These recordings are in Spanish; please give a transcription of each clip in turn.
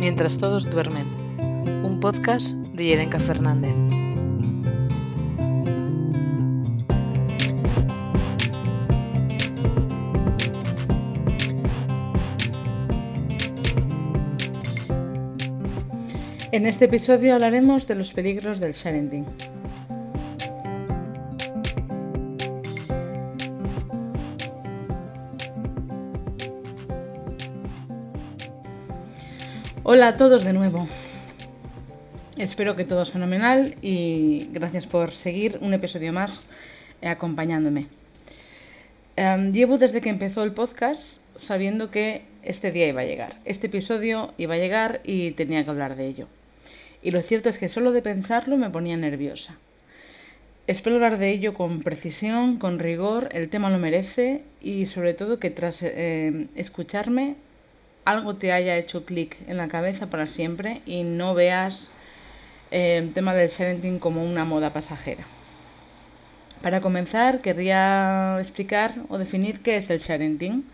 Mientras todos duermen, un podcast de Yerenka Fernández. En este episodio hablaremos de los peligros del sharenting. Hola a todos de nuevo. Espero que todo es fenomenal y gracias por seguir un episodio más eh, acompañándome. Em, llevo desde que empezó el podcast sabiendo que este día iba a llegar, este episodio iba a llegar y tenía que hablar de ello. Y lo cierto es que solo de pensarlo me ponía nerviosa. Espero hablar de ello con precisión, con rigor, el tema lo merece y sobre todo que tras eh, escucharme algo te haya hecho clic en la cabeza para siempre y no veas eh, el tema del sharenting como una moda pasajera. Para comenzar, querría explicar o definir qué es el sharenting.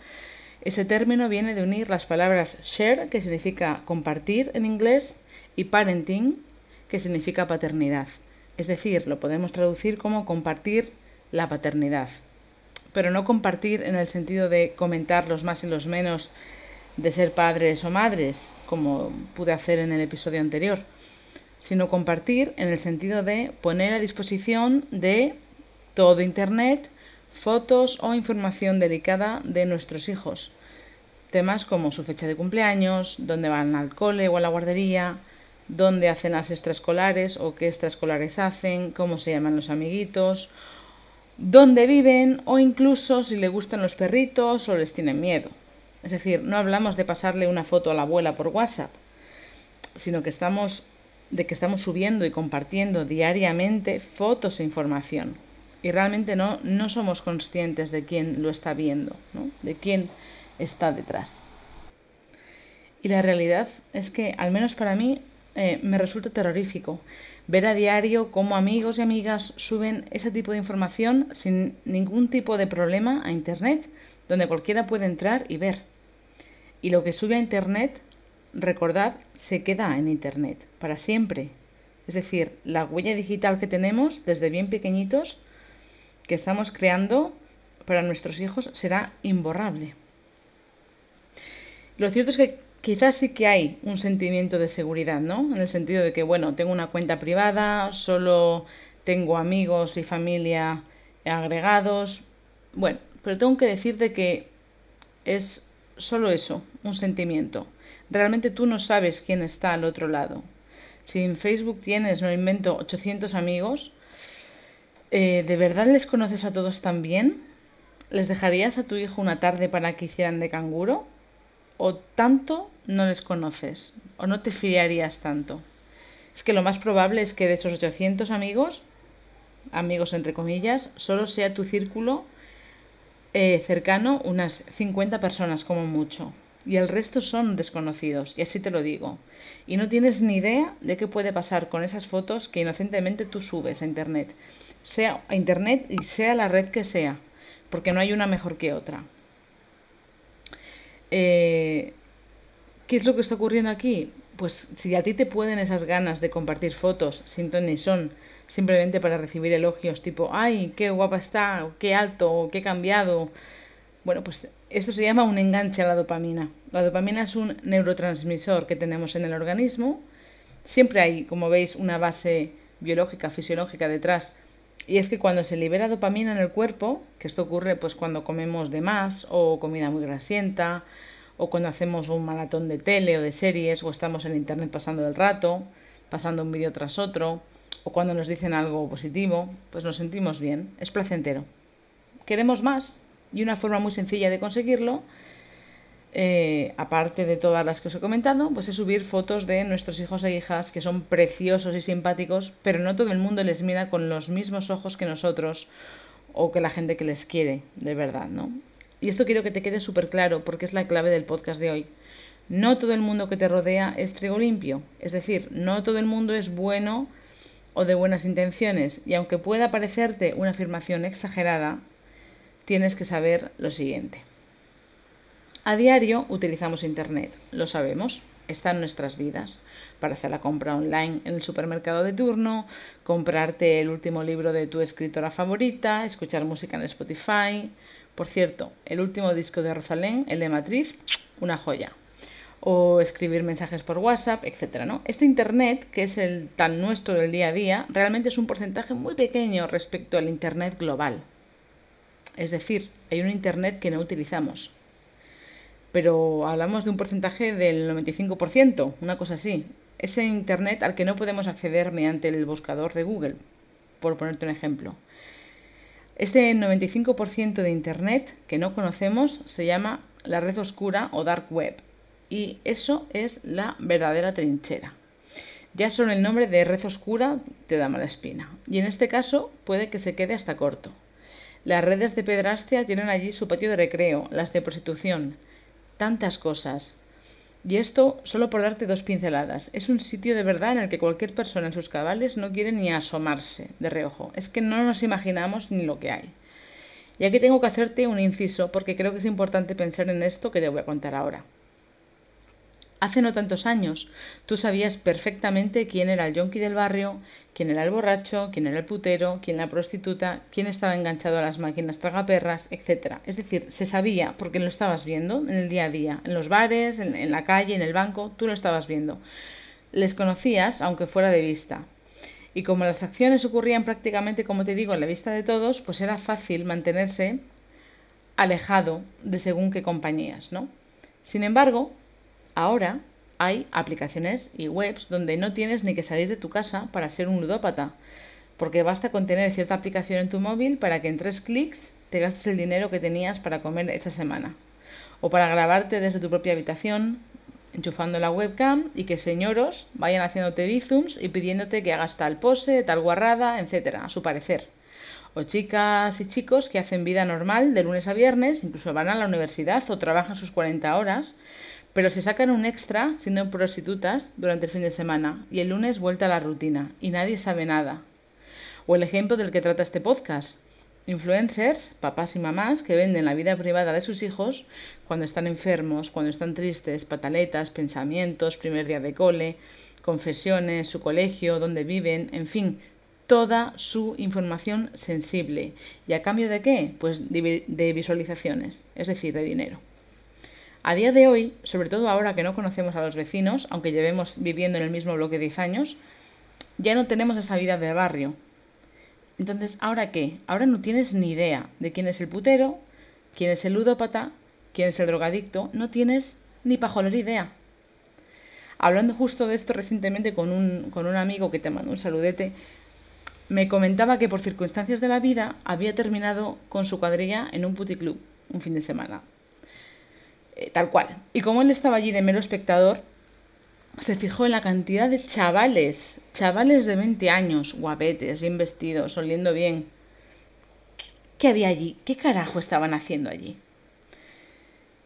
Ese término viene de unir las palabras share, que significa compartir en inglés, y parenting, que significa paternidad. Es decir, lo podemos traducir como compartir la paternidad. Pero no compartir en el sentido de comentar los más y los menos de ser padres o madres, como pude hacer en el episodio anterior, sino compartir en el sentido de poner a disposición de todo Internet fotos o información delicada de nuestros hijos. Temas como su fecha de cumpleaños, dónde van al cole o a la guardería, dónde hacen las extraescolares o qué extraescolares hacen, cómo se llaman los amiguitos, dónde viven o incluso si le gustan los perritos o les tienen miedo. Es decir, no hablamos de pasarle una foto a la abuela por WhatsApp, sino que estamos de que estamos subiendo y compartiendo diariamente fotos e información. Y realmente no, no somos conscientes de quién lo está viendo, ¿no? de quién está detrás. Y la realidad es que, al menos para mí, eh, me resulta terrorífico ver a diario cómo amigos y amigas suben ese tipo de información sin ningún tipo de problema a Internet, donde cualquiera puede entrar y ver. Y lo que sube a Internet, recordad, se queda en Internet para siempre. Es decir, la huella digital que tenemos desde bien pequeñitos, que estamos creando para nuestros hijos, será imborrable. Lo cierto es que quizás sí que hay un sentimiento de seguridad, ¿no? En el sentido de que, bueno, tengo una cuenta privada, solo tengo amigos y familia agregados. Bueno, pero tengo que decirte que es solo eso, un sentimiento. Realmente tú no sabes quién está al otro lado. Si en Facebook tienes, no invento, 800 amigos, eh, ¿de verdad les conoces a todos tan bien? ¿Les dejarías a tu hijo una tarde para que hicieran de canguro? ¿O tanto no les conoces? ¿O no te fiarías tanto? Es que lo más probable es que de esos 800 amigos, amigos entre comillas, solo sea tu círculo eh, cercano unas 50 personas como mucho. Y el resto son desconocidos, y así te lo digo. Y no tienes ni idea de qué puede pasar con esas fotos que inocentemente tú subes a Internet. Sea a Internet y sea la red que sea, porque no hay una mejor que otra. Eh, ¿Qué es lo que está ocurriendo aquí? Pues si a ti te pueden esas ganas de compartir fotos sin ton son, simplemente para recibir elogios tipo, ay, qué guapa está, qué alto, qué cambiado. Bueno, pues esto se llama un enganche a la dopamina. La dopamina es un neurotransmisor que tenemos en el organismo. Siempre hay, como veis, una base biológica, fisiológica detrás. Y es que cuando se libera dopamina en el cuerpo, que esto ocurre pues cuando comemos de más o comida muy grasienta, o cuando hacemos un maratón de tele o de series, o estamos en internet pasando el rato, pasando un vídeo tras otro, o cuando nos dicen algo positivo, pues nos sentimos bien, es placentero. Queremos más y una forma muy sencilla de conseguirlo, eh, aparte de todas las que os he comentado, pues es subir fotos de nuestros hijos e hijas que son preciosos y simpáticos, pero no todo el mundo les mira con los mismos ojos que nosotros o que la gente que les quiere, de verdad, ¿no? Y esto quiero que te quede súper claro porque es la clave del podcast de hoy. No todo el mundo que te rodea es trigo limpio, es decir, no todo el mundo es bueno o de buenas intenciones, y aunque pueda parecerte una afirmación exagerada, tienes que saber lo siguiente. A diario utilizamos Internet, lo sabemos. está en nuestras vidas. Para hacer la compra online en el supermercado de turno, comprarte el último libro de tu escritora favorita, escuchar música en Spotify. Por cierto, el último disco de Rosalén, el de Matriz, una joya. O escribir mensajes por WhatsApp, etc. ¿no? Este Internet, que es el tan nuestro del día a día, realmente es un porcentaje muy pequeño respecto al Internet global. Es decir, hay un Internet que no utilizamos. Pero hablamos de un porcentaje del 95%, una cosa así. Ese Internet al que no podemos acceder mediante el buscador de Google, por ponerte un ejemplo. Este 95% de Internet que no conocemos se llama la red oscura o dark web. Y eso es la verdadera trinchera. Ya solo el nombre de red oscura te da mala espina. Y en este caso puede que se quede hasta corto. Las redes de pedrastia tienen allí su patio de recreo, las de prostitución, tantas cosas. Y esto solo por darte dos pinceladas. Es un sitio de verdad en el que cualquier persona en sus cabales no quiere ni asomarse de reojo. Es que no nos imaginamos ni lo que hay. Y aquí tengo que hacerte un inciso porque creo que es importante pensar en esto que te voy a contar ahora. Hace no tantos años, tú sabías perfectamente quién era el yonki del barrio, quién era el borracho, quién era el putero, quién la prostituta, quién estaba enganchado a las máquinas tragaperras, etc. Es decir, se sabía porque lo estabas viendo en el día a día, en los bares, en, en la calle, en el banco, tú lo estabas viendo. Les conocías, aunque fuera de vista. Y como las acciones ocurrían prácticamente, como te digo, en la vista de todos, pues era fácil mantenerse alejado de según qué compañías, ¿no? Sin embargo, Ahora hay aplicaciones y webs donde no tienes ni que salir de tu casa para ser un ludópata, porque basta con tener cierta aplicación en tu móvil para que en tres clics te gastes el dinero que tenías para comer esa semana, o para grabarte desde tu propia habitación, enchufando la webcam y que señoros vayan haciéndote bizums y pidiéndote que hagas tal pose, tal guarrada, etcétera, a su parecer. O chicas y chicos que hacen vida normal de lunes a viernes, incluso van a la universidad o trabajan sus 40 horas, pero se sacan un extra siendo prostitutas durante el fin de semana y el lunes vuelta a la rutina y nadie sabe nada. O el ejemplo del que trata este podcast. Influencers, papás y mamás que venden la vida privada de sus hijos cuando están enfermos, cuando están tristes, pataletas, pensamientos, primer día de cole, confesiones, su colegio, dónde viven, en fin, toda su información sensible. ¿Y a cambio de qué? Pues de visualizaciones, es decir, de dinero. A día de hoy, sobre todo ahora que no conocemos a los vecinos, aunque llevemos viviendo en el mismo bloque 10 años, ya no tenemos esa vida de barrio. Entonces, ¿ahora qué? Ahora no tienes ni idea de quién es el putero, quién es el ludópata, quién es el drogadicto, no tienes ni pajolera idea. Hablando justo de esto recientemente con un, con un amigo que te mandó un saludete, me comentaba que por circunstancias de la vida había terminado con su cuadrilla en un puticlub un fin de semana. Eh, tal cual. Y como él estaba allí de mero espectador, se fijó en la cantidad de chavales, chavales de 20 años, guapetes, bien vestidos, oliendo bien. ¿Qué había allí? ¿Qué carajo estaban haciendo allí?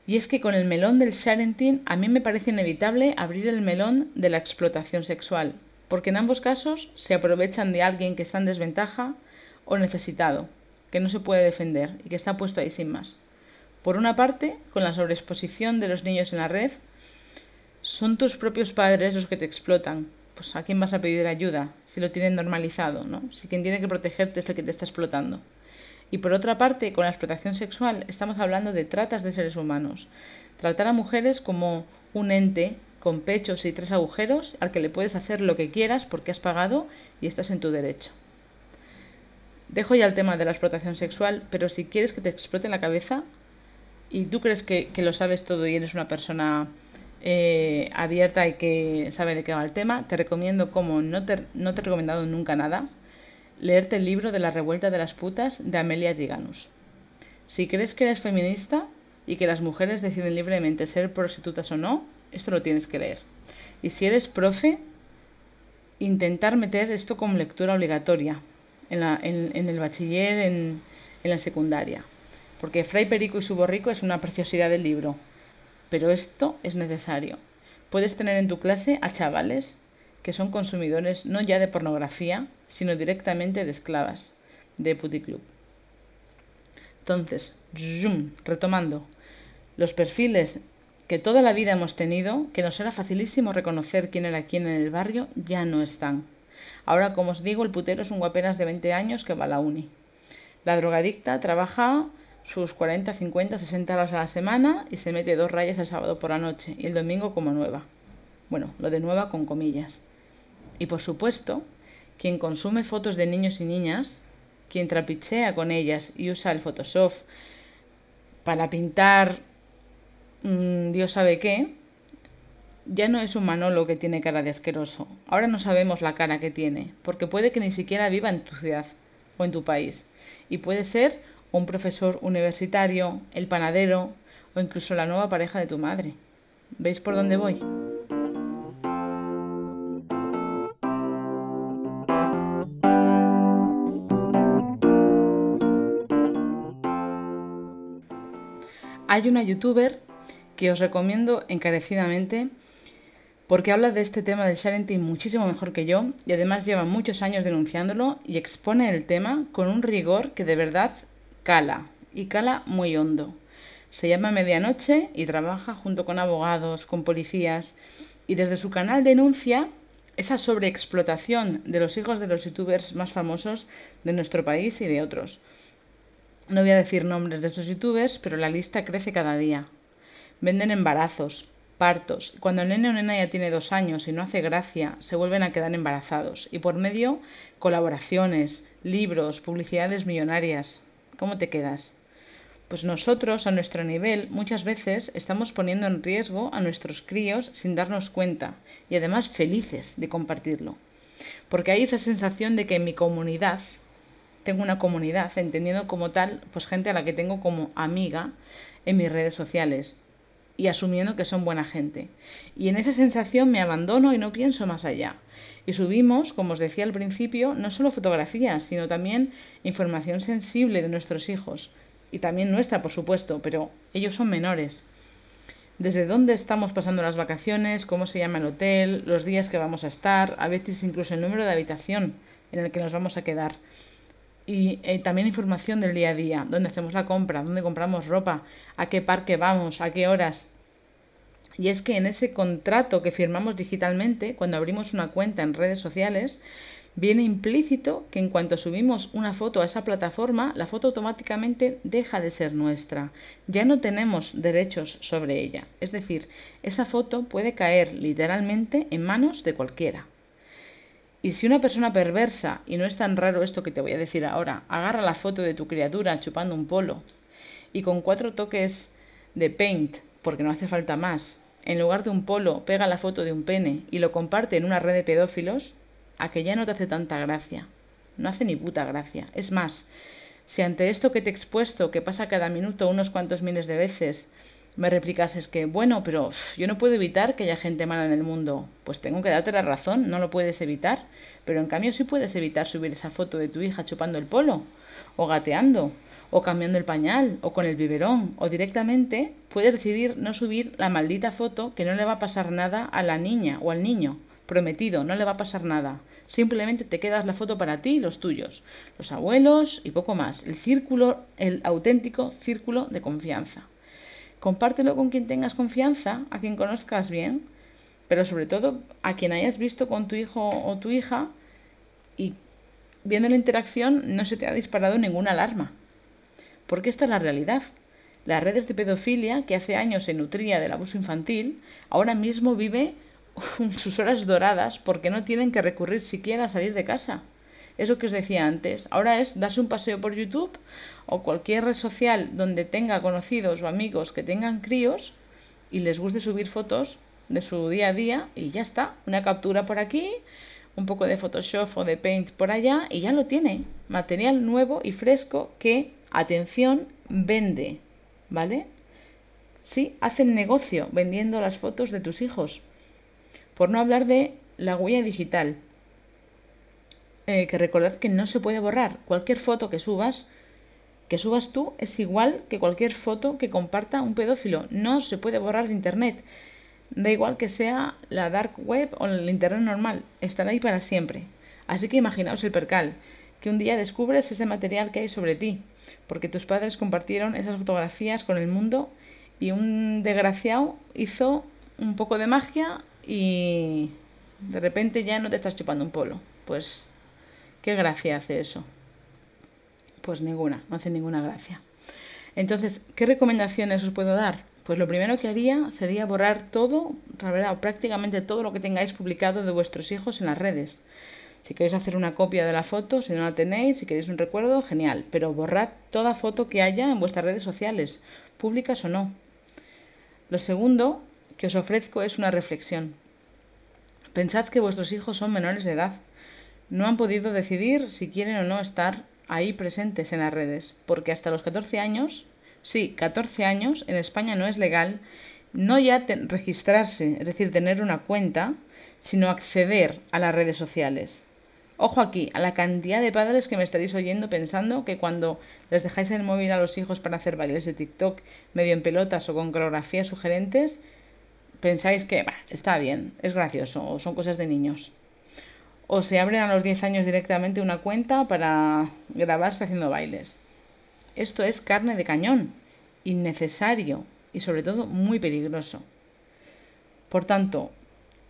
Y es que con el melón del Sharentin a mí me parece inevitable abrir el melón de la explotación sexual, porque en ambos casos se aprovechan de alguien que está en desventaja o necesitado, que no se puede defender y que está puesto ahí sin más. Por una parte, con la sobreexposición de los niños en la red, son tus propios padres los que te explotan. Pues a quién vas a pedir ayuda si lo tienen normalizado, ¿no? Si quien tiene que protegerte es el que te está explotando. Y por otra parte, con la explotación sexual estamos hablando de tratas de seres humanos. Tratar a mujeres como un ente con pechos y tres agujeros al que le puedes hacer lo que quieras porque has pagado y estás en tu derecho. Dejo ya el tema de la explotación sexual, pero si quieres que te explote la cabeza, y tú crees que, lo sabes todo y eres una persona eh, abierta y que sabe de qué va el tema, te recomiendo, como no te, no te he recomendado nunca nada, leerte el libro de la revuelta de las putas de Amelia Giganus. Si crees que eres feminista y que las mujeres deciden libremente ser prostitutas o no, esto lo tienes que leer. Y si eres profe, intentar meter esto como lectura obligatoria en, la, en, en el bachiller, en, en la secundaria porque Fray Perico y su borrico es una preciosidad del libro. Pero esto es necesario. Puedes tener en tu clase a chavales que son consumidores no ya de pornografía, sino directamente de esclavas, de puticlub. Entonces, retomando, los perfiles que toda la vida hemos tenido, que nos era facilísimo reconocer quién era quién en el barrio, ya no están. Ahora, como os digo, el putero es un guaperas de 20 años que va a la uni. La drogadicta trabaja sus 40, 50, 60 horas a la semana y se mete dos rayas el sábado por la noche y el domingo como nueva. Bueno, lo de nueva con comillas. Y por supuesto, quien consume fotos de niños y niñas, quien trapichea con ellas y usa el Photoshop para pintar mmm, Dios sabe qué, ya no es un Manolo que tiene cara de asqueroso. Ahora no sabemos la cara que tiene, porque puede que ni siquiera viva en tu ciudad o en tu país. Y puede ser un profesor universitario, el panadero o incluso la nueva pareja de tu madre. ¿Veis por dónde voy? Hay una youtuber que os recomiendo encarecidamente porque habla de este tema del sharenting muchísimo mejor que yo y además lleva muchos años denunciándolo y expone el tema con un rigor que de verdad cala y cala muy hondo. Se llama Medianoche y trabaja junto con abogados, con policías y desde su canal denuncia esa sobreexplotación de los hijos de los youtubers más famosos de nuestro país y de otros. No voy a decir nombres de estos youtubers, pero la lista crece cada día. Venden embarazos, partos. Cuando el nene o nena ya tiene dos años y no hace gracia, se vuelven a quedar embarazados. Y por medio, colaboraciones, libros, publicidades millonarias. ¿Cómo te quedas? Pues nosotros, a nuestro nivel, muchas veces estamos poniendo en riesgo a nuestros críos sin darnos cuenta y además felices de compartirlo. Porque hay esa sensación de que en mi comunidad, tengo una comunidad, entendiendo como tal, pues gente a la que tengo como amiga en mis redes sociales y asumiendo que son buena gente. Y en esa sensación me abandono y no pienso más allá. Y subimos, como os decía al principio, no solo fotografías, sino también información sensible de nuestros hijos. Y también nuestra, por supuesto, pero ellos son menores. Desde dónde estamos pasando las vacaciones, cómo se llama el hotel, los días que vamos a estar, a veces incluso el número de habitación en el que nos vamos a quedar. Y eh, también información del día a día, dónde hacemos la compra, dónde compramos ropa, a qué parque vamos, a qué horas, y es que en ese contrato que firmamos digitalmente, cuando abrimos una cuenta en redes sociales, viene implícito que en cuanto subimos una foto a esa plataforma, la foto automáticamente deja de ser nuestra. Ya no tenemos derechos sobre ella. Es decir, esa foto puede caer literalmente en manos de cualquiera. Y si una persona perversa, y no es tan raro esto que te voy a decir ahora, agarra la foto de tu criatura chupando un polo y con cuatro toques de paint, porque no hace falta más, en lugar de un polo, pega la foto de un pene y lo comparte en una red de pedófilos, a que ya no te hace tanta gracia. No hace ni puta gracia. Es más, si ante esto que te he expuesto, que pasa cada minuto unos cuantos miles de veces, me replicases que, bueno, pero yo no puedo evitar que haya gente mala en el mundo, pues tengo que darte la razón, no lo puedes evitar, pero en cambio sí puedes evitar subir esa foto de tu hija chupando el polo, o gateando, o cambiando el pañal, o con el biberón, o directamente puedes decidir no subir la maldita foto que no le va a pasar nada a la niña o al niño. Prometido, no le va a pasar nada. Simplemente te quedas la foto para ti y los tuyos, los abuelos y poco más. El círculo, el auténtico círculo de confianza. Compártelo con quien tengas confianza, a quien conozcas bien, pero sobre todo a quien hayas visto con tu hijo o tu hija y viendo la interacción no se te ha disparado ninguna alarma. Porque esta es la realidad. Las redes de pedofilia, que hace años se nutría del abuso infantil, ahora mismo vive sus horas doradas porque no tienen que recurrir siquiera a salir de casa. Eso que os decía antes. Ahora es darse un paseo por YouTube o cualquier red social donde tenga conocidos o amigos que tengan críos y les guste subir fotos de su día a día y ya está. Una captura por aquí, un poco de Photoshop o de Paint por allá y ya lo tiene. Material nuevo y fresco que atención, vende, ¿vale? Sí, hacen negocio vendiendo las fotos de tus hijos. Por no hablar de la huella digital, eh, que recordad que no se puede borrar. Cualquier foto que subas, que subas tú, es igual que cualquier foto que comparta un pedófilo. No se puede borrar de Internet. Da igual que sea la dark web o el Internet normal, estará ahí para siempre. Así que imaginaos el percal, que un día descubres ese material que hay sobre ti porque tus padres compartieron esas fotografías con el mundo y un desgraciado hizo un poco de magia y de repente ya no te estás chupando un polo. Pues, ¿qué gracia hace eso? Pues ninguna, no hace ninguna gracia. Entonces, ¿qué recomendaciones os puedo dar? Pues lo primero que haría sería borrar todo, la verdad, prácticamente todo lo que tengáis publicado de vuestros hijos en las redes. Si queréis hacer una copia de la foto, si no la tenéis, si queréis un recuerdo, genial. Pero borrad toda foto que haya en vuestras redes sociales, públicas o no. Lo segundo que os ofrezco es una reflexión. Pensad que vuestros hijos son menores de edad. No han podido decidir si quieren o no estar ahí presentes en las redes, porque hasta los 14 años, sí, 14 años, en España no es legal no ya registrarse, es decir, tener una cuenta, sino acceder a las redes sociales. Ojo aquí, a la cantidad de padres que me estaréis oyendo pensando que cuando les dejáis el móvil a los hijos para hacer bailes de TikTok medio en pelotas o con coreografías sugerentes, pensáis que está bien, es gracioso o son cosas de niños. O se abren a los 10 años directamente una cuenta para grabarse haciendo bailes. Esto es carne de cañón, innecesario y sobre todo muy peligroso. Por tanto,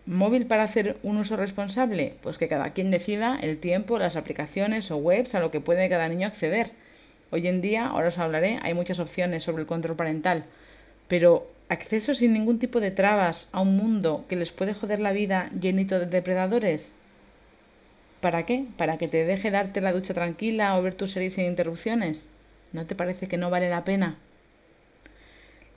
¿Móvil para hacer un uso responsable? Pues que cada quien decida el tiempo, las aplicaciones o webs a lo que puede cada niño acceder. Hoy en día, ahora os hablaré, hay muchas opciones sobre el control parental, pero acceso sin ningún tipo de trabas a un mundo que les puede joder la vida llenito de depredadores. ¿Para qué? ¿Para que te deje darte la ducha tranquila o ver tus series sin interrupciones? ¿No te parece que no vale la pena?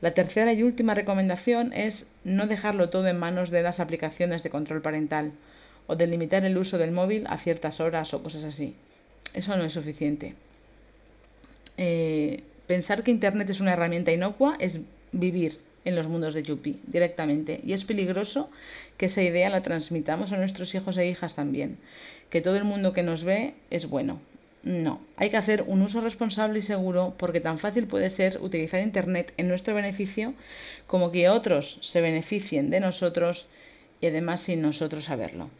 La tercera y última recomendación es no dejarlo todo en manos de las aplicaciones de control parental o de limitar el uso del móvil a ciertas horas o cosas así. Eso no es suficiente. Eh, pensar que Internet es una herramienta inocua es vivir en los mundos de Yupi directamente y es peligroso que esa idea la transmitamos a nuestros hijos e hijas también, que todo el mundo que nos ve es bueno, no, hay que hacer un uso responsable y seguro porque tan fácil puede ser utilizar Internet en nuestro beneficio como que otros se beneficien de nosotros y además sin nosotros saberlo.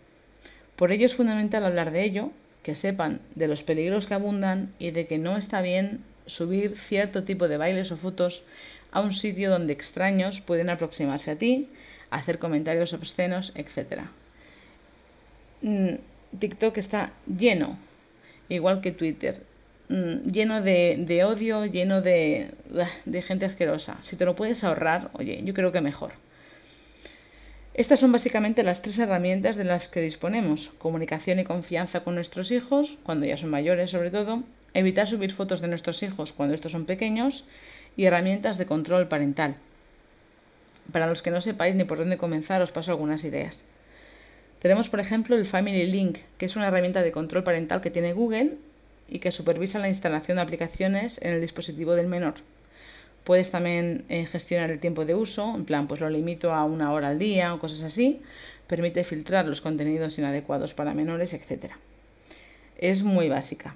Por ello es fundamental hablar de ello, que sepan de los peligros que abundan y de que no está bien subir cierto tipo de bailes o fotos a un sitio donde extraños pueden aproximarse a ti, hacer comentarios obscenos, etc. Mm, TikTok está lleno igual que Twitter, mm, lleno de, odio, lleno de, de gente asquerosa. Si te lo puedes ahorrar, oye, yo creo que mejor. Estas son básicamente las tres herramientas de las que disponemos. Comunicación y confianza con nuestros hijos, cuando ya son mayores sobre todo, evitar subir fotos de nuestros hijos cuando estos son pequeños y herramientas de control parental. Para los que no sepáis ni por dónde comenzar, os paso algunas ideas. Tenemos, por ejemplo, el Family Link, que es una herramienta de control parental que tiene Google y que supervisa la instalación de aplicaciones en el dispositivo del menor. Puedes también eh, gestionar el tiempo de uso, en plan, pues lo limito a una hora al día o cosas así. Permite filtrar los contenidos inadecuados para menores, etc. Es muy básica.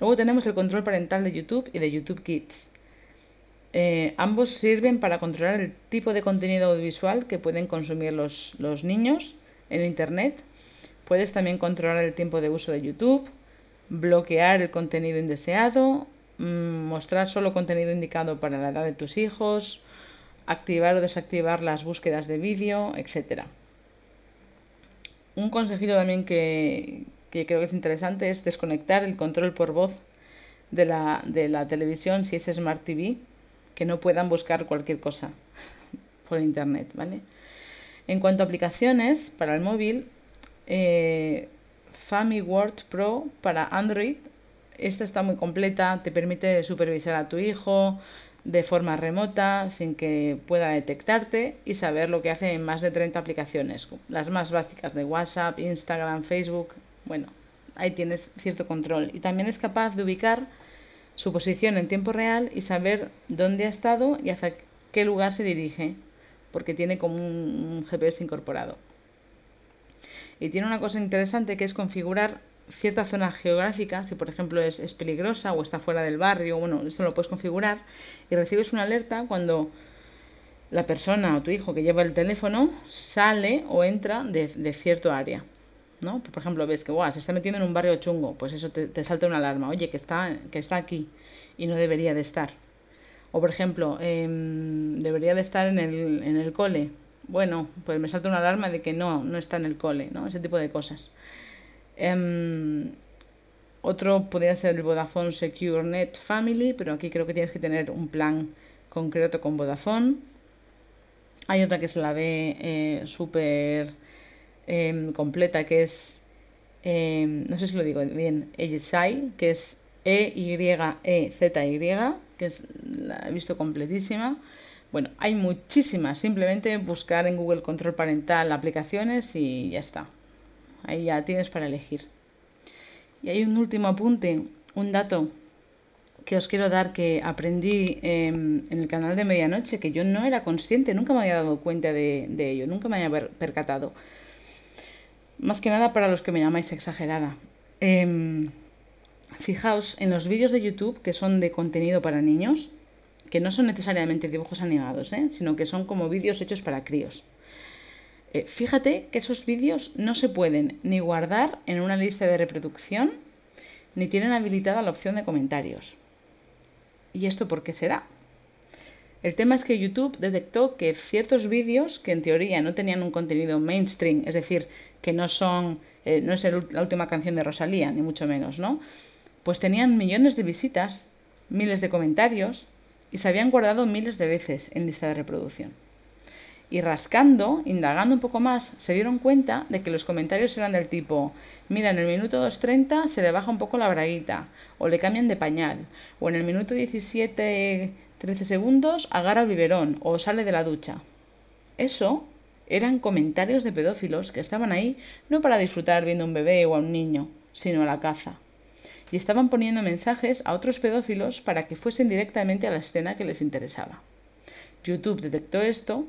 Luego tenemos el control parental de YouTube y de YouTube Kids. Eh, ambos sirven para controlar el tipo de contenido audiovisual que pueden consumir los, los niños en Internet. Puedes también controlar el tiempo de uso de YouTube, bloquear el contenido indeseado, mm, mostrar solo contenido indicado para la edad de tus hijos, activar o desactivar las búsquedas de vídeo, etc. Un consejito también que, creo que es interesante es desconectar el control por voz de la, de la televisión si es Smart TV, que no puedan buscar cualquier cosa por internet, ¿vale? En cuanto a aplicaciones para el móvil, eh, Word Pro para Android, esta está muy completa, te permite supervisar a tu hijo de forma remota sin que pueda detectarte y saber lo que hace en más de 30 aplicaciones, las más básicas de WhatsApp, Instagram, Facebook, bueno, ahí tienes cierto control. Y también es capaz de ubicar su posición en tiempo real y saber dónde ha estado y hacia qué lugar se dirige porque tiene como un, GPS incorporado. Y tiene una cosa interesante que es configurar cierta zona geográfica, si por ejemplo es, peligrosa o está fuera del barrio, bueno, eso lo puedes configurar y recibes una alerta cuando la persona o tu hijo que lleva el teléfono sale o entra de, cierto área. ¿no? Por ejemplo, ves que se está metiendo en un barrio chungo, pues eso te, te salta una alarma, oye, que está, que está aquí y no debería de estar O por ejemplo, em, debería de estar en el, en el cole. Bueno, pues me salta una alarma de que no, no está en el cole, ¿no? Ese tipo de cosas. Em, otro podría ser el Vodafone Secure Net Family, pero aquí creo que tienes que tener un plan concreto con Vodafone. Hay otra que se la ve eh, súper em, completa, que es, no sé si lo digo bien, EYESAI, que es E-Y-E-Z-Y, que es, la he visto completísima. Bueno, hay muchísimas, simplemente buscar en Google Control Parental aplicaciones y ya está. Ahí ya tienes para elegir. Y hay un último apunte, un dato que os quiero dar que aprendí em, en el canal de medianoche, que yo no era consciente, nunca me había dado cuenta de, ello, nunca me había percatado. Más que nada para los que me llamáis exagerada. Em, fijaos en los vídeos de YouTube que son de contenido para niños, que no son necesariamente dibujos animados, ¿eh? sino que son como vídeos hechos para críos. Eh, fíjate que esos vídeos no se pueden ni guardar en una lista de reproducción, ni tienen habilitada la opción de comentarios. ¿Y esto por qué será? El tema es que YouTube detectó que ciertos vídeos que en teoría no tenían un contenido mainstream, es decir, que no son, eh, no es la última canción de Rosalía, ni mucho menos, ¿no? Pues tenían millones de visitas, miles de comentarios y se habían guardado miles de veces en lista de reproducción. Y rascando, indagando un poco más, se dieron cuenta de que los comentarios eran del tipo, mira, en el minuto 2.30 se le baja un poco la braguita, o le cambian de pañal, o en el minuto 17, 13 segundos agarra el biberón, o sale de la ducha. Eso eran comentarios de pedófilos que estaban ahí no para disfrutar viendo a un bebé o a un niño, sino a la caza. Y estaban poniendo mensajes a otros pedófilos para que fuesen directamente a la escena que les interesaba. YouTube detectó esto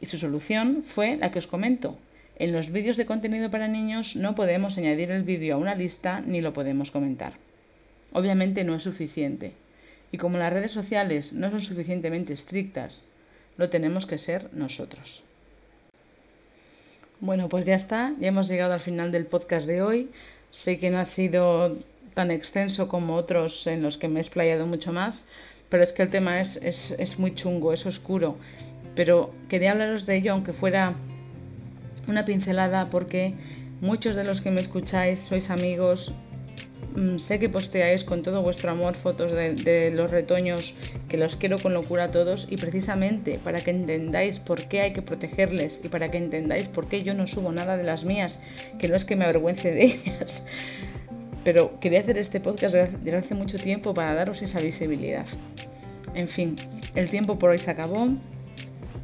y su solución fue la que os comento, en los vídeos de contenido para niños no podemos añadir el vídeo a una lista ni lo podemos comentar. Obviamente no es suficiente. Y como las redes sociales no son suficientemente estrictas, lo tenemos que ser nosotros. Bueno, pues ya está, ya hemos llegado al final del podcast de hoy. Sé que no ha sido tan extenso como otros en los que me he explayado mucho más, pero es que el tema es, es, es muy chungo, es oscuro. Pero quería hablaros de ello, aunque fuera una pincelada porque muchos de los que me escucháis sois amigos. Mm, sé que posteáis con todo vuestro amor fotos de, los retoños, que los quiero con locura a todos y precisamente para que entendáis por qué hay que protegerles y para que entendáis por qué yo no subo nada de las mías, que no es que me avergüence de ellas, pero quería hacer este podcast desde hace mucho tiempo para daros esa visibilidad. En fin, el tiempo por hoy se acabó.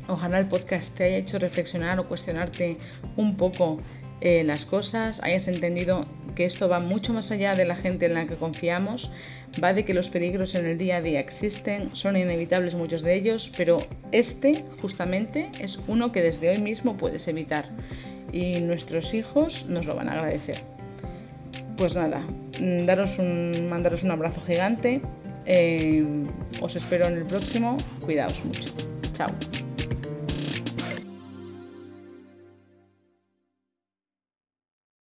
Ojalá el podcast te haya hecho reflexionar o cuestionarte un poco eh, las cosas, hayas entendido que esto va mucho más allá de la gente en la que confiamos, va de que los peligros en el día a día existen, son inevitables muchos de ellos, pero este justamente es uno que desde hoy mismo puedes evitar y nuestros hijos nos lo van a agradecer. Pues nada, mm, daros un, mandaros un abrazo gigante, eh, os espero en el próximo, cuidaos mucho, chao.